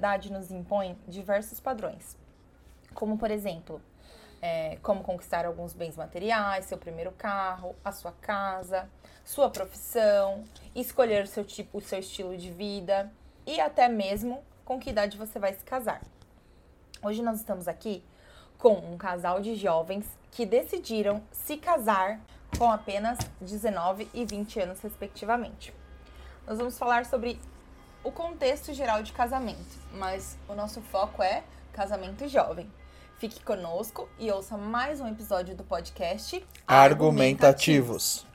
sociedade nos impõe diversos padrões, como por exemplo, é, como conquistar alguns bens materiais, seu primeiro carro, a sua casa, sua profissão, escolher seu tipo, o seu estilo de vida e até mesmo com que idade você vai se casar. Hoje nós estamos aqui com um casal de jovens que decidiram se casar com apenas 19 e 20 anos, respectivamente. Nós vamos falar sobre o contexto geral de casamento, mas o nosso foco é casamento jovem. Fique conosco e ouça mais um episódio do podcast Argumentativos.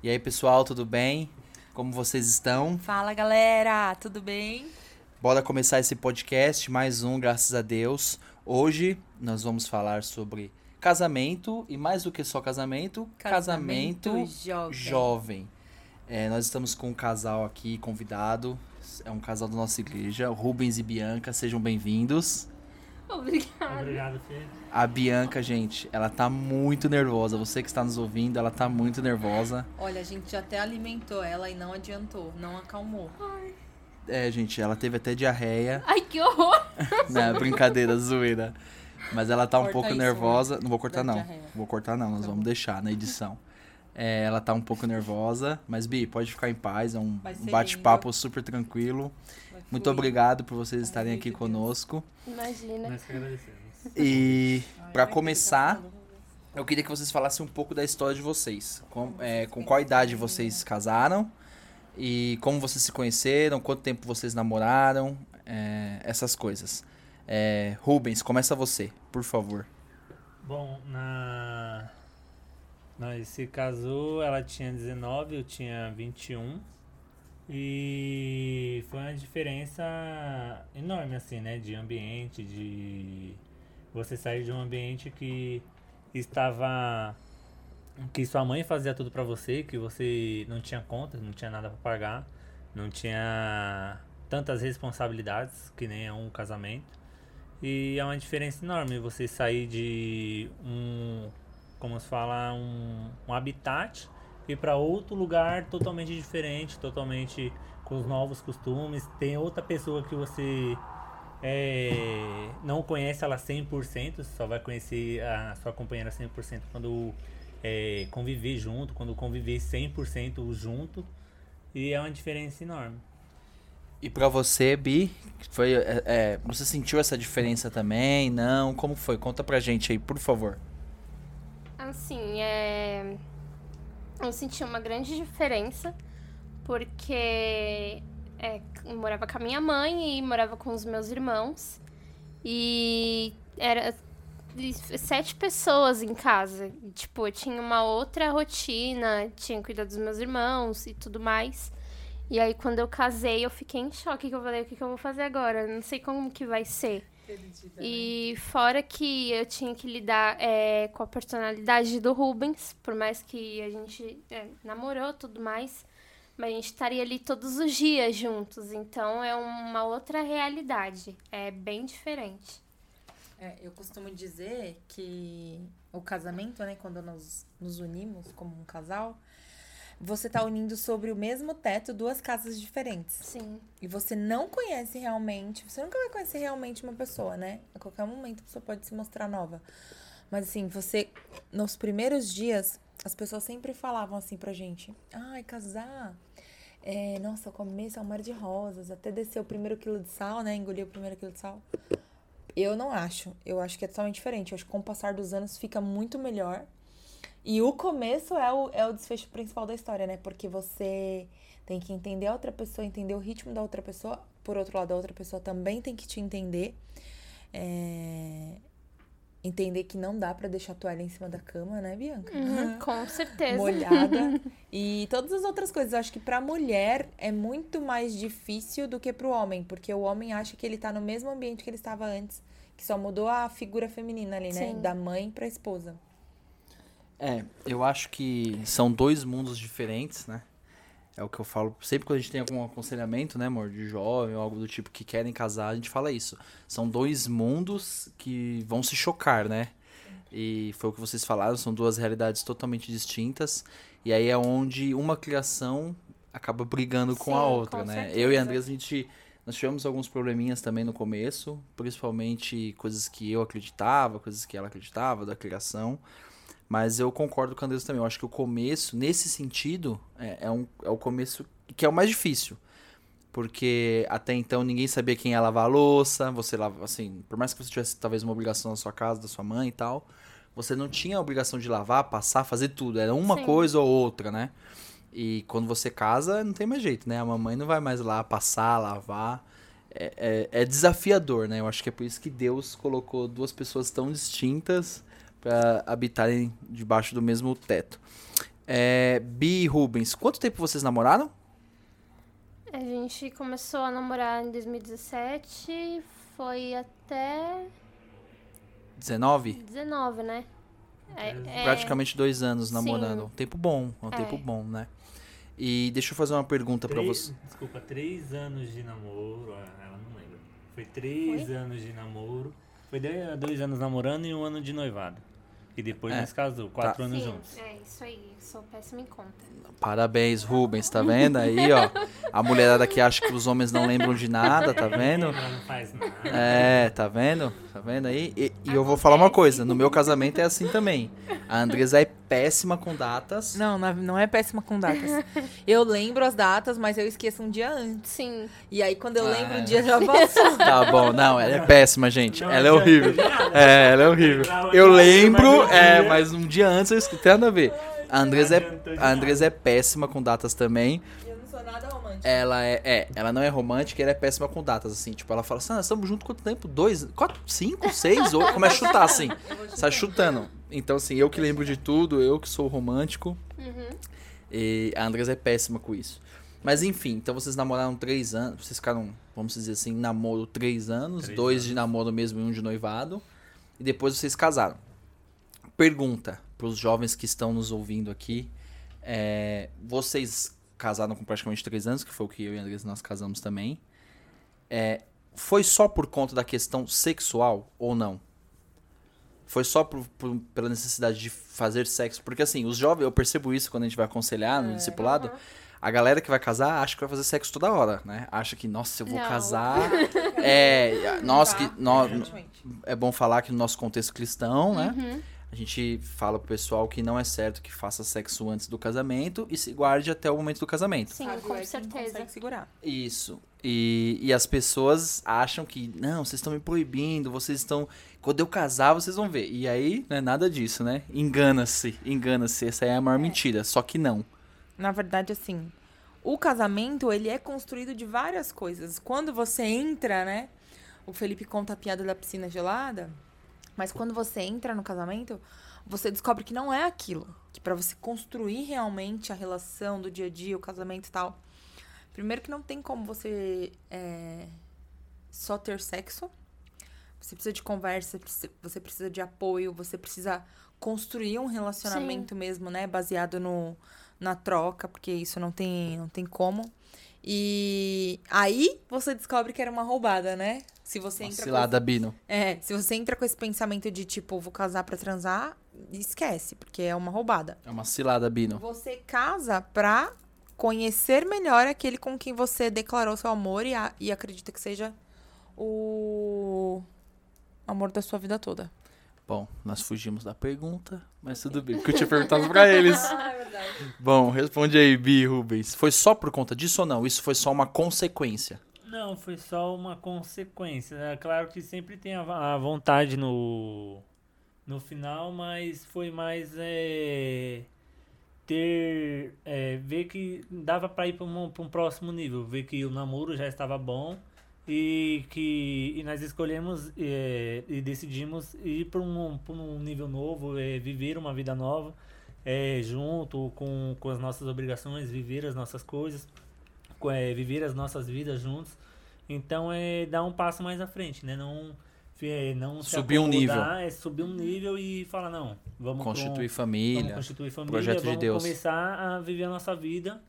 E aí, pessoal, tudo bem? Como vocês estão? Fala, galera, tudo bem? Bora começar esse podcast, mais um, graças a Deus. Hoje nós vamos falar sobre casamento e mais do que só casamento, casamento, Casamento jovem. jovem. É, nós estamos com um casal aqui convidado, é um casal da nossa igreja, Rubens e Bianca, sejam bem-vindos. Obrigada. Obrigado, Fê. A Bianca, gente, ela tá muito nervosa. Você que está nos ouvindo, ela tá muito nervosa. Olha, a gente já até alimentou ela e não adiantou, não acalmou. É, gente, ela teve até diarreia. Ai, que horror! Né, brincadeira, zoeira. Mas ela tá um Corta pouco isso, nervosa. Não vou cortar, Da não. diarreia. Vou cortar, não. Nós Tá vamos deixar na edição. É, ela tá um pouco nervosa. Mas, Bi, pode ficar em paz. É um bate-papo super tranquilo. Muito fluir. obrigado por vocês estarem aqui conosco. Imagina. Nós que agradecemos. E, ai, começar, eu queria que vocês falassem um pouco da história de vocês. Com, é, com qual idade vocês casaram? E como vocês se conheceram? Quanto tempo vocês namoraram? é, essas coisas. É, Rubens, começa você, por favor. Bom, na. Nós se casou, ela tinha 19, eu tinha 21. E foi uma diferença enorme, assim, né? De ambiente, de você sair de um ambiente que estava. que sua mãe fazia tudo pra você, que você não tinha contas, não tinha nada pra pagar, não tinha tantas responsabilidades que nem é um casamento. E é uma diferença enorme você sair de um, como se fala, um, um habitat e para outro lugar totalmente diferente, totalmente com os novos costumes. Tem outra pessoa que você é, não conhece ela 100%, só vai conhecer a sua companheira 100% quando é, conviver junto, quando conviver 100% junto. E é uma diferença enorme. E pra você, Bi, foi, é, é, você sentiu essa diferença também? Não? Como foi? Conta pra gente aí, por favor. Assim, é. Eu senti uma grande diferença, porque é, morava com a minha mãe e morava com os meus irmãos. E era sete pessoas em casa. E, Tipo, eu tinha uma outra rotina, tinha que cuidar dos meus irmãos e tudo mais. E aí, quando eu casei, eu fiquei em choque, que eu falei, o que, que eu vou fazer agora? Não sei como que vai ser. E fora que eu tinha que lidar é, com a personalidade do Rubens, por mais que a gente é, namorou tudo mais, mas a gente estaria ali todos os dias juntos, então é uma outra realidade, é bem diferente. É, eu costumo dizer que o casamento, né, quando nós nos unimos como um casal, você tá unindo sobre o mesmo teto duas casas diferentes. Sim, E você não conhece realmente, você nunca vai conhecer realmente uma pessoa, né? A qualquer momento a pessoa pode se mostrar nova. Mas assim, você, nos primeiros dias, as pessoas sempre falavam assim pra gente: ai, casar. É, nossa, o começo é um mar de rosas, até descer o primeiro quilo de sal, né? Engolir o primeiro quilo de sal. Eu não acho. Eu acho que é totalmente diferente. Eu acho que com o passar dos anos fica muito melhor. E o começo é o, é o desfecho principal da história, né? Porque você tem que entender a outra pessoa, entender o ritmo da outra pessoa. Por outro lado, a outra pessoa também tem que te entender. É, Entender que não dá pra deixar a toalha em cima da cama, né, Bianca? Uhum, com certeza. molhada e todas as outras coisas. Eu acho que pra mulher é muito mais difícil do que pro homem, porque o homem acha que ele tá no mesmo ambiente que ele estava antes, que só mudou a figura feminina ali, né, Sim. da mãe pra esposa. É, eu acho que são dois mundos diferentes, né? É o que eu falo sempre quando a gente tem algum aconselhamento, né, amor, de jovem ou algo do tipo que querem casar, a gente fala isso. São dois mundos que vão se chocar, né? E foi o que vocês falaram, são duas realidades totalmente distintas. E aí é onde uma criação acaba brigando com Sim, a outra, com né? certeza. Eu e a Andressa, a gente. Nós tivemos alguns probleminhas também no começo, principalmente coisas que eu acreditava, coisas que ela acreditava da criação. Mas eu concordo com a Andressa também. Eu acho que o começo, nesse sentido, é, é, um, é o começo que é o mais difícil. Porque até então ninguém sabia quem ia lavar a louça. Você lava, assim, por mais que você tivesse talvez uma obrigação na sua casa, da sua mãe e tal, você não tinha a obrigação de lavar, passar, fazer tudo. Era uma Sim. coisa ou outra, né? E quando você casa, não tem mais jeito, né? A mamãe não vai mais lá passar, lavar. É, é, é desafiador, né? Eu acho que é por isso que Deus colocou duas pessoas tão distintas para habitarem debaixo do mesmo teto. É, Bi e Rubens, quanto tempo vocês namoraram? A gente começou a namorar em 2017, foi até 19? 19, né? É, é, Praticamente dois anos sim. namorando. Um tempo bom, um É. tempo bom, né? E deixa eu fazer uma pergunta pra Três- você. Desculpa, três anos de namoro. ah, Ela não lembra. Foi três anos de namoro. Foi dois anos namorando e um ano de noivado. E depois É. nós casou, quatro anos Sim, juntos. é isso aí. Sou péssima em conta. Parabéns, Rubens, tá vendo aí, ó? A mulherada que acha que os homens não lembram de nada, tá vendo? Ela não faz nada. É, tá vendo? Tá vendo aí? E, e eu vou falar uma coisa, no meu casamento é assim também. A Andresa é péssima com datas. Não, não é- é péssima com datas. Eu lembro as datas, mas eu esqueço um dia antes. Sim. E aí, quando eu Ah, lembro, é. o dia já passou. Tá bom, não, ela é péssima, gente. Não Ela é horrível. É, ela é horrível. Eu lembro, é, mas um dia antes eu esqueci. Tem nada a ver. A Andresa é, a Andresa é péssima com datas também. Eu não sou nada romântica. Ela é, é, ela não é romântica e ela é péssima com datas, assim. Tipo, ela fala assim, ah, nós estamos juntos quanto tempo? Dois, quatro, cinco, seis? Ou começa a chutar, assim. Sai chutando. Então, assim, eu que lembro de tudo, eu que sou romântico. Uhum. E a Andresa é péssima com isso. Mas enfim, então vocês namoraram três anos. Vocês ficaram, vamos dizer assim, namoro três anos. Três dois anos. de namoro mesmo e um de noivado. E depois vocês casaram. Pergunta para os jovens que estão nos ouvindo aqui. é, vocês casaram com praticamente três anos, que foi o que eu e a Andresa nós casamos também. É, foi só por conta da questão sexual ou não? Foi só por- por- pela necessidade de fazer sexo? Porque assim, os jovens, eu percebo isso quando a gente vai aconselhar no discipulado. A galera que vai casar acha que vai fazer sexo toda hora, né? Acha que, nossa, eu vou Não. casar. é, nós que. Nós, é bom falar que no nosso contexto cristão, né? Uhum. A gente fala pro pessoal que não é certo que faça sexo antes do casamento e se guarde até o momento do casamento. Sim, Sábio com é certeza. segurar. Isso. E, e as pessoas acham que, não, vocês estão me proibindo, vocês estão. Quando eu casar, vocês vão ver. E aí, não é nada disso, né? Engana-se, engana-se. Essa é a maior mentira. Só que não. Na verdade, assim, o casamento, ele é construído de várias coisas. Quando você entra, né? O Felipe conta a piada da piscina gelada. Mas quando você entra no casamento, você descobre que não é aquilo. Que pra você construir realmente a relação do dia a dia, o casamento e tal. Primeiro que não tem como você é, só ter sexo. Você precisa de conversa, você precisa de apoio, você precisa construir um relacionamento mesmo, né? Baseado no, na troca, porque isso não tem, não tem como. E aí você descobre que era uma roubada, né? Se você entra com Bino. é, se você entra com esse pensamento de tipo, vou casar pra transar, esquece, porque é uma roubada. É uma cilada, Bino. Você casa pra conhecer melhor aquele com quem você declarou seu amor e, a- e acredita que seja o amor da sua vida toda. Bom, nós fugimos da pergunta, mas tudo bem, porque eu tinha perguntado pra eles. é verdade. Bom, responde aí, Bi Rubens. Foi só por conta disso ou não? Isso foi só uma consequência? Não, foi só uma consequência. É claro que sempre tem a, a vontade no, no final, mas foi mais é, ter. é, ver que dava pra ir pra um, um próximo nível. Ver que o namoro já estava bom e que e nós escolhemos é, e decidimos ir para um, um nível novo, é, viver uma vida nova. é, junto com, com as nossas obrigações, viver as nossas coisas co- é, viver as nossas vidas juntos. Então é dar um passo mais à frente, né? Não, é, não se Subir um nível. É subir um nível e falar, não, vamos Constituir vamos família. constituir família, projeto de vamos Deus. começar a viver a nossa vida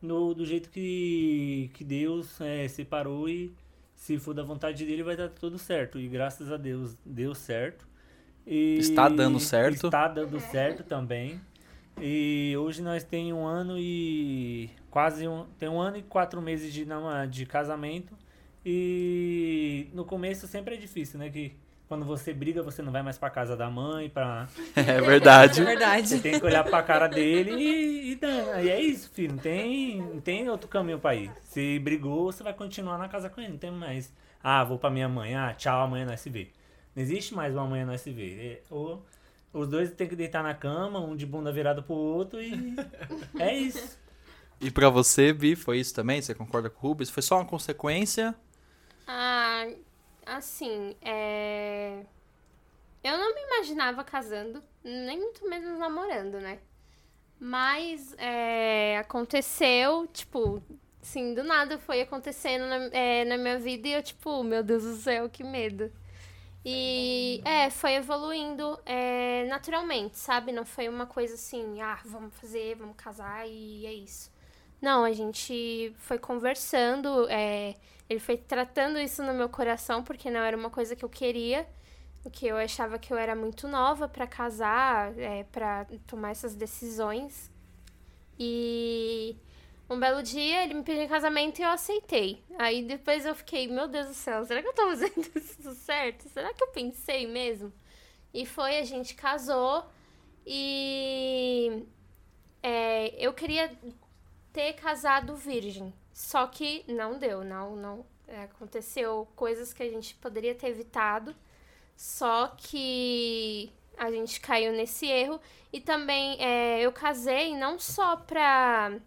no, do jeito que, que Deus é, separou e se for da vontade dele vai dar tudo certo. E graças a Deus deu certo. E Está dando certo. Está dando certo também. E hoje nós tem um ano e quase um, tem um ano e quatro meses de, de casamento. E no começo sempre é difícil, né? Que quando você briga, você não vai mais pra casa da mãe, pra... É verdade. É verdade. Você tem que olhar pra cara dele e, e, dá- e é isso, filho. Não tem, não tem outro caminho pra ir. Se brigou, você vai continuar na casa com ele. Não tem mais. Ah, vou pra minha mãe. Ah, tchau, amanhã nós se vê. Não existe mais uma amanhã nós se vê. É, ou os dois tem que deitar na cama, um de bunda virada pro outro e. É isso. E pra você, Bi, foi isso também? Você concorda com o Rubens? Foi só uma consequência? Ah, assim, é... Eu não me imaginava casando, nem muito menos namorando, né? Mas é, aconteceu, tipo, assim, do nada foi acontecendo na, é, na minha vida e eu, tipo, meu Deus do céu, que medo. E é, foi evoluindo é, naturalmente, sabe? Não foi uma coisa assim, ah, vamos fazer, vamos casar e é isso. Não, a gente foi conversando, é, ele foi tratando isso no meu coração, porque não era uma coisa que eu queria, que eu achava que eu era muito nova pra casar, é, para tomar essas decisões. E um belo dia ele me pediu em casamento e eu aceitei. Aí depois eu fiquei, meu Deus do céu, será que eu tô fazendo isso certo? Será que eu pensei mesmo? E foi, a gente casou e é, eu queria ter casado virgem. Só que não deu, não, não. é, aconteceu coisas que a gente poderia ter evitado. Só que a gente caiu nesse erro. E também é, eu casei não só pra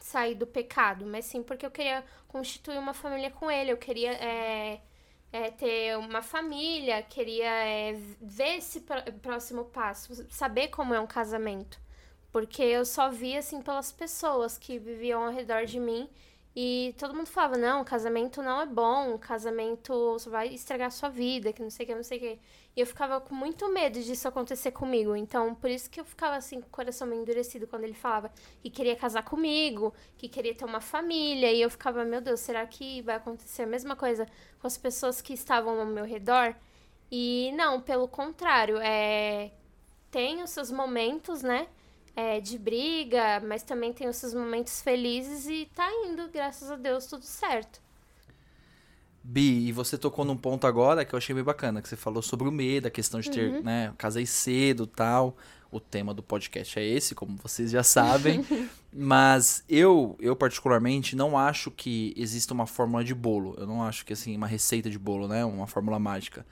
sair do pecado, mas sim porque eu queria constituir uma família com ele. Eu queria é, é, ter uma família, queria é, ver esse pró- próximo passo, saber como é um casamento. Porque eu só via, assim, pelas pessoas que viviam ao redor de mim. E todo mundo falava, não, casamento não é bom, casamento só vai estragar sua vida, que não sei o que, não sei o que. E eu ficava com muito medo disso acontecer comigo. Então, por isso que eu ficava, assim, com o coração meio endurecido quando ele falava que queria casar comigo, que queria ter uma família. E eu ficava, meu Deus, será que vai acontecer a mesma coisa com as pessoas que estavam ao meu redor? E não, pelo contrário, é... tem os seus momentos, né? É, de briga, mas também tem os seus momentos felizes e tá indo, graças a Deus, tudo certo. Bi, e você tocou num ponto agora que eu achei bem bacana, que você falou sobre o medo, a questão de ter, né, casei cedo tal. O tema do podcast é esse, como vocês já sabem. Mas eu, eu particularmente não acho que exista uma fórmula de bolo. Eu não acho que assim, uma receita de bolo, né, uma fórmula mágica.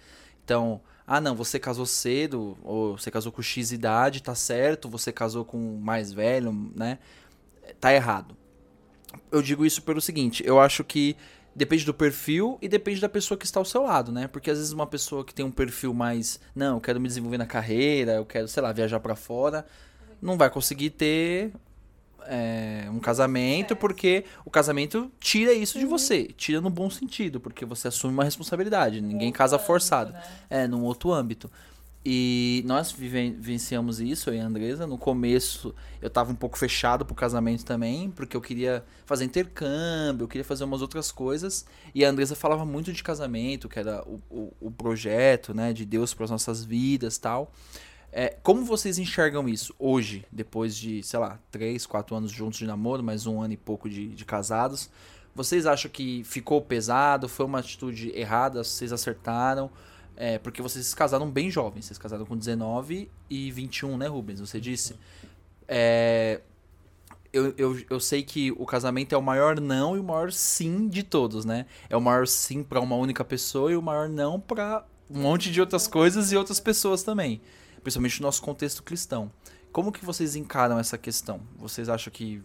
Então, ah, não, você casou cedo, ou você casou com X idade, tá certo, você casou com mais velho, né? Tá errado. Eu digo isso pelo seguinte, eu acho que depende do perfil e depende da pessoa que está ao seu lado, né? Porque às vezes uma pessoa que tem um perfil mais, não, eu quero me desenvolver na carreira, eu quero, sei lá, viajar pra fora, não vai conseguir ter é, um casamento porque o casamento tira isso de você, tira no bom sentido, porque você assume uma responsabilidade, ninguém casa forçado, é, num outro âmbito. E nós viven- vivenciamos isso, eu e a Andresa. No começo eu tava um pouco fechado pro casamento também, porque eu queria fazer intercâmbio, eu queria fazer umas outras coisas. E a Andresa falava muito de casamento, que era o, o, o projeto, né, de Deus para as nossas vidas tal. É, como vocês enxergam isso hoje, depois de, sei lá, três, quatro anos juntos de namoro, mais um ano e pouco de, de casados? Vocês acham que ficou pesado? Foi uma atitude errada? Vocês acertaram? É, porque vocês se casaram bem jovens. Vocês casaram com 19 e 21, né, Rubens? Você disse. É, eu, eu, eu sei que o casamento é o maior não e o maior sim de todos, né? É o maior sim pra uma única pessoa e o maior não pra um monte de outras coisas e outras pessoas também. Principalmente no nosso contexto cristão. Como que vocês encaram essa questão? Vocês acham que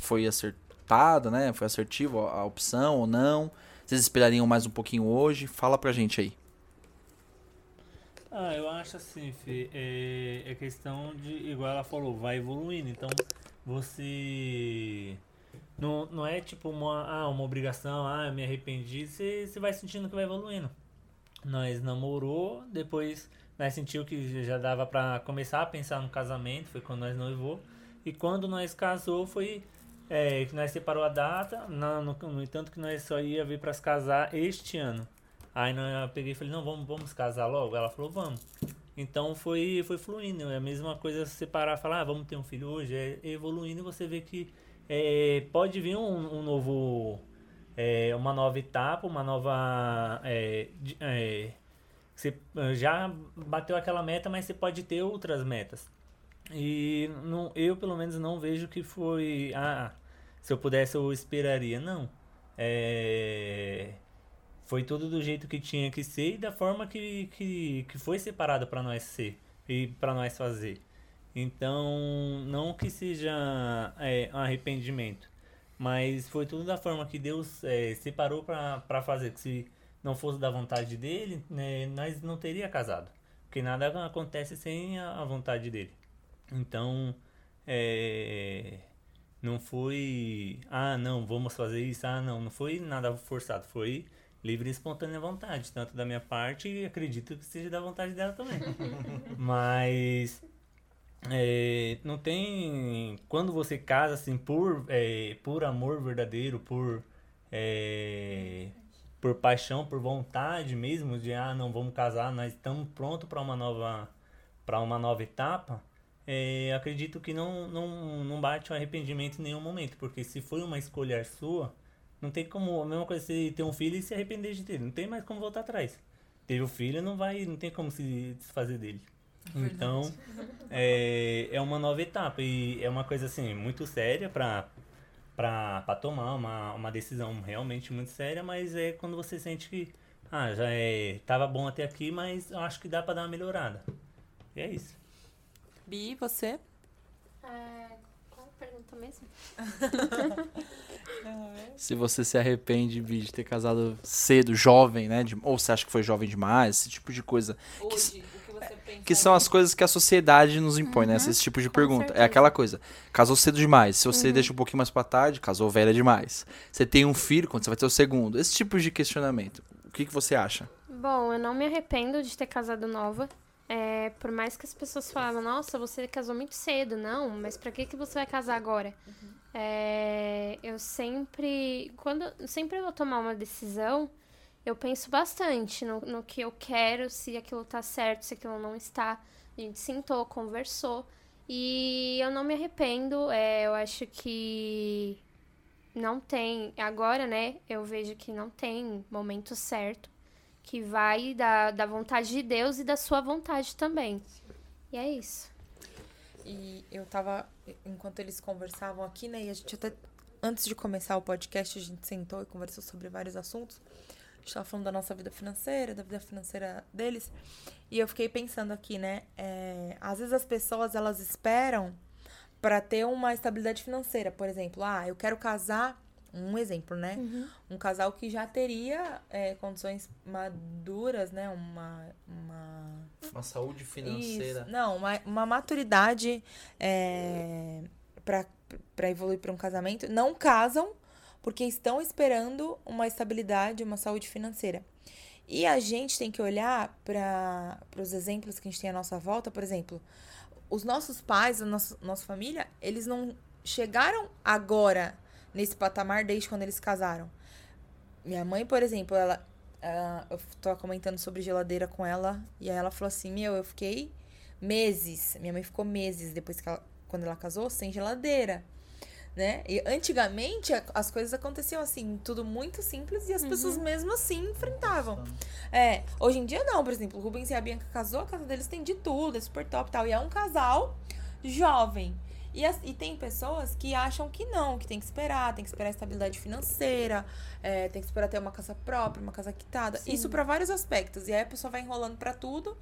foi acertada, né? Foi assertivo a a opção ou não? Vocês esperariam mais um pouquinho hoje? Fala pra gente aí. Ah, eu acho assim, Fê, é, é questão de, igual ela falou, vai evoluindo. Então, você. Não, não é tipo uma, ah, uma obrigação, ah, eu me arrependi. Você, você vai sentindo que vai evoluindo. Nós namorou, depois nós sentiu que já dava pra começar a pensar no casamento, foi quando nós noivou. E quando nós casou, foi é, que nós separou a data, no, no, no entanto que nós só ia vir para se casar este ano. Aí eu peguei e falei, não, vamos, vamos casar logo? Ela falou, vamos. Então foi, foi fluindo. É a mesma coisa separar, falar, ah, vamos ter um filho hoje. É evoluindo você vê que é, pode vir um, um novo. É, uma nova etapa, uma nova. É, é, você já bateu aquela meta, mas você pode ter outras metas. E não, eu, pelo menos, não vejo que foi. Ah, se eu pudesse, eu esperaria. Não. É, foi tudo do jeito que tinha que ser e da forma que, que, que foi separado para nós ser e para nós fazer. Então, não que seja é, um arrependimento, mas foi tudo da forma que Deus é, separou para fazer. Que se não fosse da vontade dele, né, nós não teria casado. Porque nada acontece sem a, a vontade dele. Então, é, não foi, ah, não, vamos fazer isso, ah, não, não foi nada forçado, foi livre e espontânea vontade, tanto da minha parte e acredito que seja da vontade dela também. Mas é, não tem. Quando você casa assim por, é, por amor verdadeiro, por. É, por paixão, por vontade mesmo de ah não vamos casar, nós estamos prontos para uma nova para uma nova etapa. É, acredito que não, não, não bate o arrependimento em nenhum momento, porque se foi uma escolha sua, não tem como a mesma coisa você ter um filho e se arrepender de ter, não tem mais como voltar atrás. Teve o filho, não vai, não tem como se desfazer dele. Verdade. Então, é, é uma nova etapa e é uma coisa assim muito séria para para tomar uma, uma decisão realmente muito séria, mas é quando você sente que ah, já é, tava bom até aqui, mas eu acho que dá para dar uma melhorada. E é isso. Bi, você? É, qual a pergunta mesmo? se você se arrepende Bi, de ter casado cedo, jovem, né? De, ou você acha que foi jovem demais, esse tipo de coisa. Hoje, que, que são as coisas que a sociedade nos impõe, né? uhum. né? Esse tipo de Com pergunta. Certeza. É aquela coisa. Casou cedo demais. Se você uhum. deixa um pouquinho mais pra tarde, casou velha demais. Você tem um filho, quando você vai ter o segundo. Esse tipo de questionamento. O que, que você acha? Bom, eu não me arrependo de ter casado nova. É, por mais que as pessoas falavam, nossa, você casou muito cedo. Não, mas pra que, que você vai casar agora? Uhum. É, eu sempre. Quando sempre eu vou tomar uma decisão eu penso bastante no, no que eu quero, se aquilo tá certo, se aquilo não está. A gente sentou, conversou. E eu não me arrependo. É, eu acho que não tem. Agora, né? Eu vejo que não tem momento certo. Que vai da, da vontade de Deus e da sua vontade também. E é isso. E eu tava. Enquanto eles conversavam aqui, né? E a gente até. Antes de começar o podcast, a gente sentou e conversou sobre vários assuntos gente tava falando da nossa vida financeira, da vida financeira deles. E eu fiquei pensando aqui, né? É, às vezes as pessoas elas esperam para ter uma estabilidade financeira. Por exemplo, ah, eu quero casar. Um exemplo, né? Uhum. Um casal que já teria é, condições maduras, né? Uma. Uma, uma saúde financeira. Isso. Não, uma, uma maturidade é, para evoluir para um casamento. Não casam porque estão esperando uma estabilidade, uma saúde financeira. E a gente tem que olhar para os exemplos que a gente tem à nossa volta, por exemplo, os nossos pais, a nossa, nossa família, eles não chegaram agora nesse patamar desde quando eles casaram. Minha mãe, por exemplo, ela. eu tô comentando sobre geladeira com ela, e aí ela falou assim: Meu, eu fiquei meses. Minha mãe ficou meses depois que ela, quando ela casou, sem geladeira né? E antigamente as coisas aconteciam assim, tudo muito simples e as uhum. pessoas mesmo assim enfrentavam. É, hoje em dia não, por exemplo, o Rubens e a Bianca casou, a casa deles tem de tudo, é super top e tal. E é um casal jovem. E, as, e tem pessoas que acham que não, que tem que esperar, tem que esperar a estabilidade financeira, é, tem que esperar ter uma casa própria, uma casa quitada. Sim. Isso para vários aspectos. E aí a pessoa vai enrolando para tudo,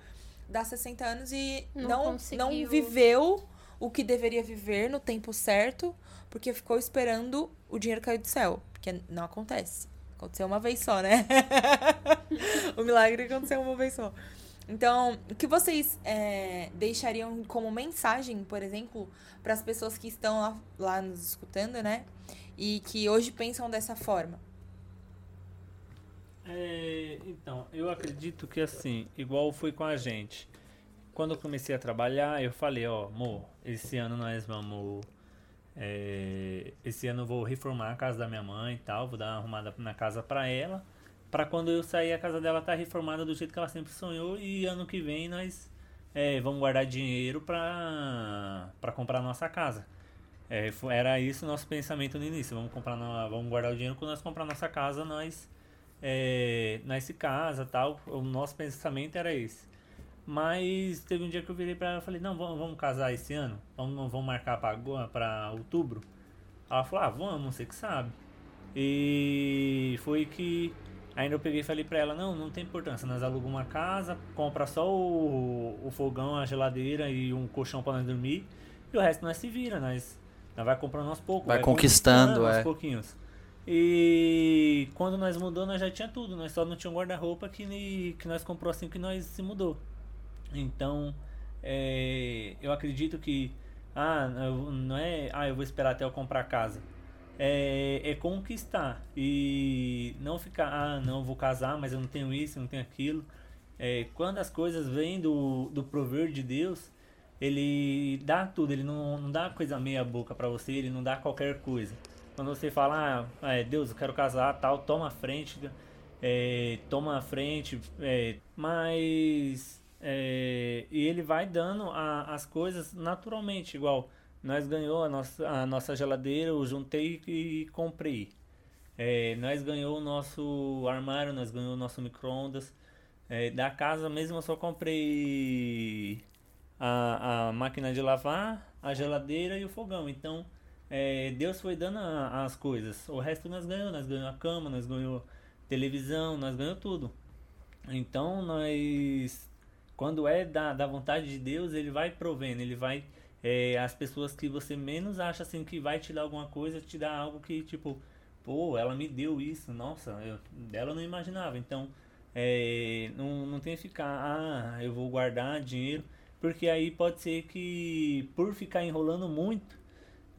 dá 60 anos e não, não, não viveu o que deveria viver no tempo certo porque ficou esperando o dinheiro cair do céu. Porque não acontece. Aconteceu uma vez só, né? o milagre aconteceu uma vez só. Então, o que vocês é, deixariam como mensagem, por exemplo, para as pessoas que estão lá, lá nos escutando, né? E que hoje pensam dessa forma? É, então, eu acredito que assim, igual foi com a gente. Quando eu comecei a trabalhar, eu falei, ó, amor, esse ano nós vamos é, esse ano eu vou reformar a casa da minha mãe e tal, vou dar uma arrumada na casa pra ela, pra quando eu sair a casa dela tá reformada do jeito que ela sempre sonhou e ano que vem nós é, vamos guardar dinheiro pra, pra comprar a nossa casa. É, era isso o nosso pensamento no início, vamos comprar na- vamos guardar o dinheiro quando nós comprar nossa casa, nós é, nós se casa tal, o nosso pensamento era esse. Mas teve um dia que eu virei pra ela e falei, não, vamos, vamos casar esse ano? Vamos, vamos marcar pra, agora- pra outubro? Ela falou, ah, vamos, você que sabe. E foi que ainda eu peguei e falei pra ela, não, não tem importância, nós alugamos uma casa, compra só o, o fogão, a geladeira e um colchão pra nós dormir, e o resto nós se vira, nós, nós vai comprando aos poucos. Vai conquistando, aos é. pouquinhos. E quando nós mudou, nós já tinha tudo, nós só não tinha um guarda-roupa que, que nós comprou assim que nós se mudou. Então, é, eu acredito que ah, não é, ah, eu vou esperar até eu comprar casa. É, é conquistar e não ficar, ah, não, vou casar, mas eu não tenho isso, eu não tenho aquilo. É, quando as coisas vêm do, do prover de Deus, ele dá tudo, ele não, não dá coisa meia boca pra você, ele não dá qualquer coisa. Quando você fala, ah, é, Deus, eu quero casar, tal, toma a frente, é, toma a frente, é, mas é, e ele vai dando a- as coisas naturalmente, igual nós ganhou a nossa, a nossa geladeira, eu juntei e comprei. É, nós ganhou o nosso armário, nós ganhou o nosso micro-ondas. É, da casa mesmo eu só comprei a, a máquina de lavar, a geladeira e o fogão. Então, é, Deus foi dando a- as coisas. O resto nós ganhamos. Nós a cama, nós ganhamos televisão, nós ganhamos tudo. Então, nós... Quando é da, da vontade de Deus, Ele vai provendo. Ele vai... é, as pessoas que você menos acha assim que vai te dar alguma coisa, te dá algo que, tipo... Pô, ela me deu isso. Nossa, eu, dela eu não imaginava. Então... É, não, não tem que ficar, ah, eu vou guardar dinheiro, porque aí pode ser que por ficar enrolando muito,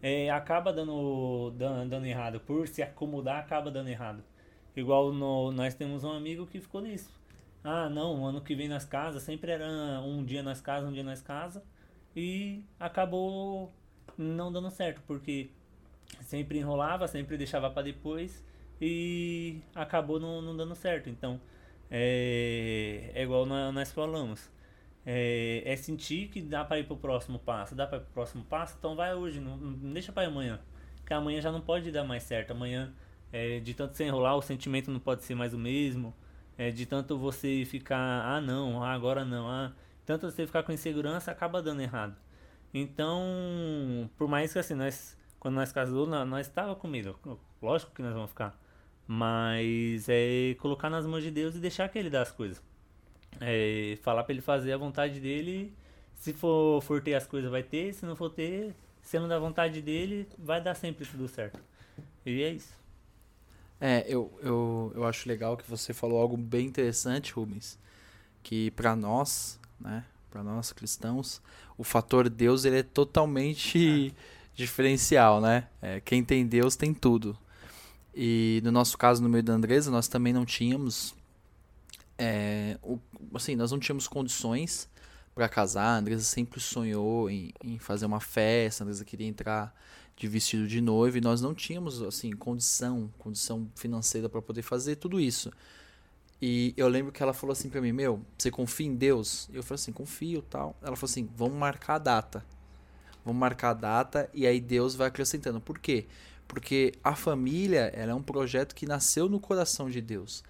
é, acaba dando, dando, dando errado, por se acomodar acaba dando errado. Igual no, nós temos um amigo que ficou nisso. Ah, não, ano que vem nas casas, sempre era um dia nas casas, um dia nas casas, e acabou não dando certo, porque sempre enrolava, sempre deixava para depois e acabou não, não dando certo. Então, é, é igual nó- nós falamos. É, é sentir que dá para ir pro próximo passo. Dá para pro próximo passo? Então vai hoje, não, não deixa para amanhã. Porque amanhã já não pode dar mais certo. Amanhã, é, de tanto você enrolar, o sentimento não pode ser mais o mesmo. É, de tanto você ficar, ah não, ah, agora não, ah. Tanto você ficar com insegurança, acaba dando errado. Então, por mais que assim, nós, quando nós casou, nós, estava com medo. Lógico que nós vamos ficar. Mas é colocar nas mãos de Deus e deixar que Ele dá as coisas. É, falar pra Ele fazer a vontade dele. Se for, for ter as coisas, vai ter. Se não for ter, sendo da vontade dele, vai dar sempre tudo certo. E é isso. É, eu, eu, eu acho legal que você falou algo bem interessante, Rubens. Que pra nós, né, para nós cristãos, o fator Deus ele é totalmente diferencial, né? É, quem tem Deus tem tudo. E no nosso caso, no meio da Andresa, nós também não tínhamos, é, o, assim, nós não tínhamos condições para casar. A Andresa sempre sonhou em, em fazer uma festa, a Andresa queria entrar de vestido de noiva e nós não tínhamos assim condição, condição financeira para poder fazer tudo isso. E eu lembro que ela falou assim para mim, meu, você confia em Deus? Eu falei assim, confio, tal. Ela falou assim, vamos marcar a data. Vamos marcar a data e aí Deus vai acrescentando. Por quê? Porque a família ela é um projeto que nasceu no coração de Deus.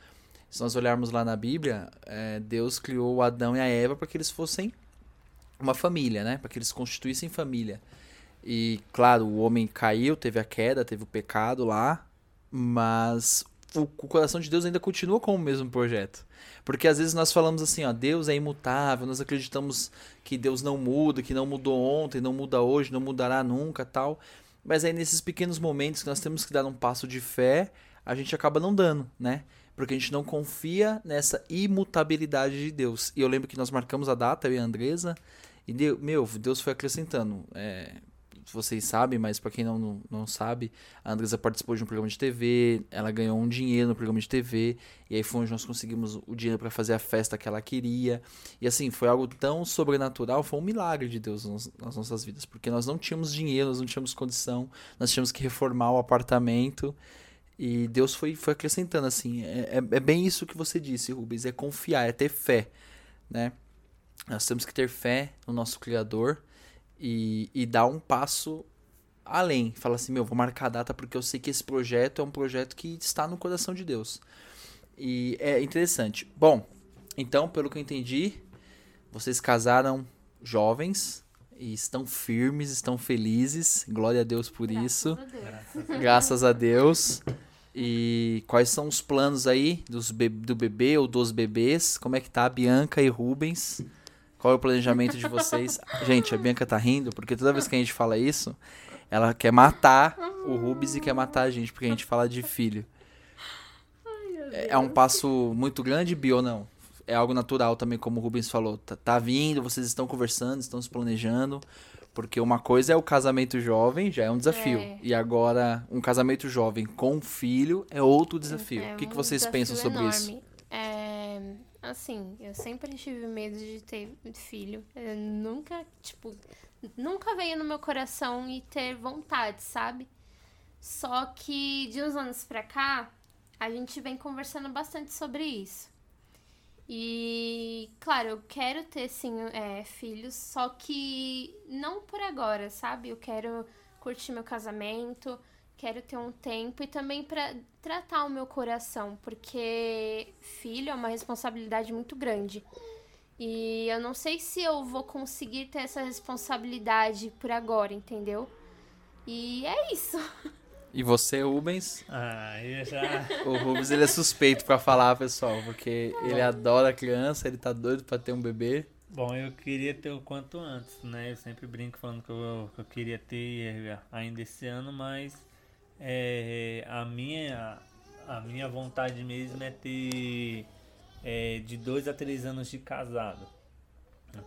Se nós olharmos lá na Bíblia, é, Deus criou Adão e a Eva para que eles fossem uma família, né? Para que eles constituíssem família. E, claro, o homem caiu, teve a queda, teve o pecado lá, mas o, coração de Deus ainda continua com o mesmo projeto. Porque às vezes nós falamos assim, ó, Deus é imutável, nós acreditamos que Deus não muda, que não mudou ontem, não muda hoje, não mudará nunca, tal. Mas aí nesses pequenos momentos que nós temos que dar um passo de fé, a gente acaba não dando, né? Porque a gente não confia nessa imutabilidade de Deus. E eu lembro que nós marcamos a data, eu e a Andresa, e meu, Deus foi acrescentando. É, vocês sabem, mas para quem não, não, sabe, a Andresa participou de um programa de TV, ela ganhou um dinheiro no programa de TV, e aí foi onde nós conseguimos o dinheiro para fazer a festa que ela queria. E assim, foi algo tão sobrenatural, foi um milagre de Deus nas, nas nossas vidas, porque nós não tínhamos dinheiro, nós não tínhamos condição, nós tínhamos que reformar o apartamento. E Deus foi, foi acrescentando assim. É, é, é bem isso que você disse, Rubens, é confiar, é ter fé, né? Nós temos que ter fé no nosso Criador e, e dar um passo além. Fala assim, meu, vou marcar a data porque eu sei que esse projeto é um projeto que está no coração de Deus. E é interessante. Bom, então, pelo que eu entendi, vocês casaram jovens e estão firmes, estão felizes. Glória a Deus por Graças isso. a Deus. Graças a Deus. E quais são os planos aí dos be do bebê ou dos bebês? Como é que tá a Bianca e Rubens? Qual é o planejamento de vocês? gente, a Bianca tá rindo porque toda vez que a gente fala isso, ela quer matar o Rubens e quer matar a gente porque a gente fala de filho. É, é um passo muito grande, Bi, ou não? É algo natural também, como o Rubens falou. Tá, tá vindo, vocês estão conversando, estão se planejando. Porque uma coisa é o casamento jovem, já é um desafio. É. E agora, um casamento jovem com filho é outro desafio. É o que, que um vocês pensam sobre isso? enorme. É, assim, eu sempre tive medo de ter filho. Eu nunca, tipo, nunca veio no meu coração e ter vontade, sabe? Só que de uns anos pra cá, a gente vem conversando bastante sobre isso. E, claro, eu quero ter, sim, é, filhos, só que não por agora, sabe? Eu quero curtir meu casamento, quero ter um tempo e também pra tratar o meu coração, porque filho é uma responsabilidade muito grande. E eu não sei se eu vou conseguir ter essa responsabilidade por agora, entendeu? E é isso. E você, Rubens? Ah, eu já. O Rubens ele é suspeito pra falar, pessoal, porque ele adora criança, ele tá doido pra ter um bebê. Bom, eu queria ter o quanto antes, né? Eu sempre brinco falando que eu, que eu queria ter ainda esse ano, mas é, a, minha, a minha vontade mesmo é ter é, de dois a três anos de casado.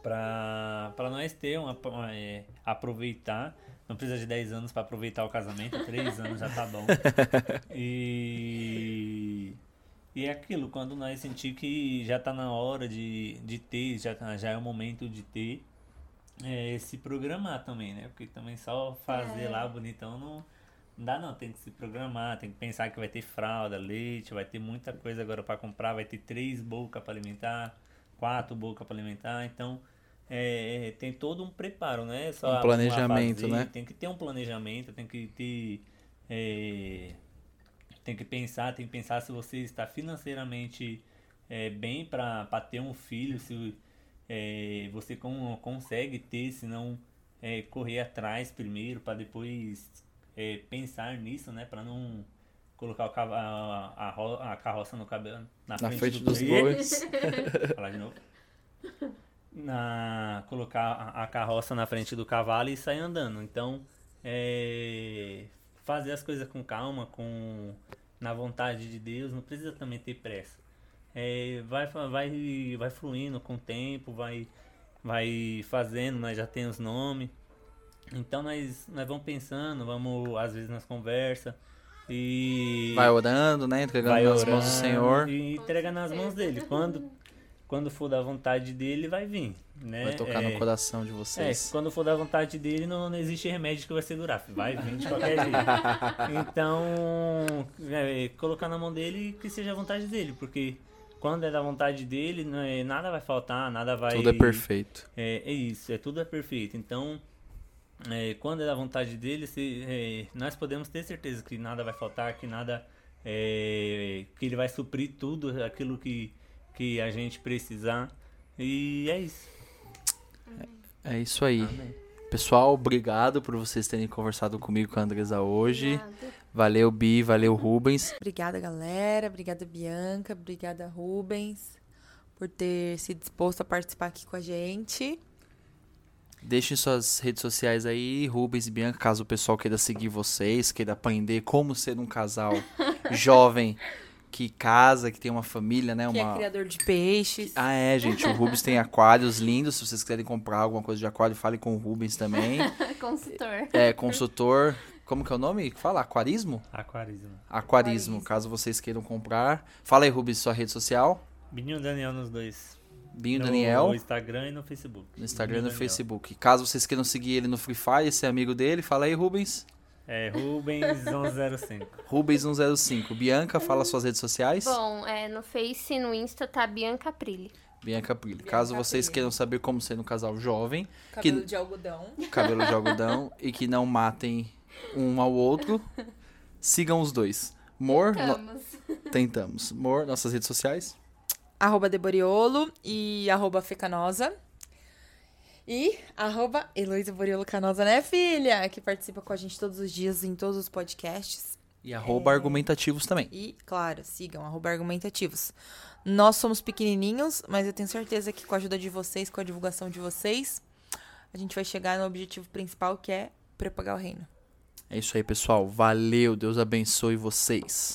Pra, pra nós ter uma, é, aproveitar. Não precisa de 10 anos pra aproveitar o casamento, 3 anos já tá bom. E, e é aquilo, quando nós sentir que já tá na hora de, de ter, já, já é o momento de ter, é, se programar também, né? Porque também só fazer É. lá bonitão não, não dá não, tem que se programar, tem que pensar que vai ter fralda, leite, vai ter muita coisa agora pra comprar, vai ter três bocas pra alimentar, quatro bocas pra alimentar, então é, tem todo um preparo, né? Só Um planejamento, fazer, né? Tem que ter um planejamento, tem que ter é, tem que pensar, tem que pensar se você está financeiramente é, bem para ter um filho, se é, você con- consegue ter, se não é, correr atrás primeiro para depois é, pensar nisso, né, para não colocar o a, a, a carroça no cabelo na, Na frente, frente do dos bois. Falar de novo. Na, colocar a, a carroça na frente do cavalo e sair andando. Então, é, fazer as coisas com calma, com na vontade de Deus, não precisa também ter pressa. É, vai, vai, vai fluindo com o tempo, vai, vai fazendo, nós já temos nome. Então nós, nós vamos pensando, vamos às vezes nas conversas e Vai orando, né? Entregando vai nas mãos do Senhor. E entrega nas mãos dele. Quando, quando for da vontade dele, vai vir. Né? Vai tocar é, no coração de É, vocês. quando for da vontade dele, não, não existe remédio que vai segurar. Vai vir de qualquer jeito. Então, é, colocar na mão dele que seja a vontade dele. Porque quando é da vontade dele, não é- nada vai faltar, nada vai. Tudo é perfeito. É, é isso, é tudo é perfeito. Então, é, quando é da vontade dele, se, é, nós podemos ter certeza que nada vai faltar, que nada. é, que ele vai suprir tudo aquilo que, que a gente precisar. E é isso. É isso aí. Amém. Pessoal, obrigado por vocês terem conversado comigo com a Andresa hoje. Valeu, Bi, valeu, Rubens. Obrigada, galera. Obrigada, Bianca. Obrigada, Rubens, por ter se disposto a participar aqui com a gente. Deixem suas redes sociais aí, Rubens e Bianca, caso o pessoal queira seguir vocês, queira aprender como ser um casal jovem que casa, que tem uma família, né? Que uma... é criador de peixes. Ah, é, gente. O Rubens tem aquários lindos. Se vocês quiserem comprar alguma coisa de aquário, fale com o Rubens também. Consultor. É consultor. Como que é o nome? Fala, aquarismo? Aquarismo. Aquarismo, caso vocês queiram comprar. Fala aí, Rubens, sua rede social. Binho Daniel nos dois. Binho no Daniel. No Instagram e no Facebook. No Instagram e no Daniel. Facebook. Caso vocês queiram seguir ele no Free Fire, esse é amigo dele, fala aí, Rubens. É Rubens105. Rubens105. Bianca, fala suas redes sociais. Bom, é, no Face e no Insta tá Bianca Prilli. Bianca Prilli. Bianca Caso vocês Prilli. queiram saber como ser um casal jovem, Cabelo que- de algodão. cabelo de algodão, e que não matem um ao outro, sigam os dois. Mor, no- Estamos. tentamos. Mor, nossas redes sociais. Arroba Deboriolo e arroba Fecanosa. E arroba Heloísa Boriolo Canosa, né, filha? Que participa com a gente todos os dias em todos os podcasts. E arroba argumentativos também. E, claro, sigam, arroba argumentativos. Nós somos pequenininhos, mas eu tenho certeza que com a ajuda de vocês, com a divulgação de vocês, a gente vai chegar no objetivo principal, que é propagar o reino. É isso aí, pessoal. Valeu. Deus abençoe vocês.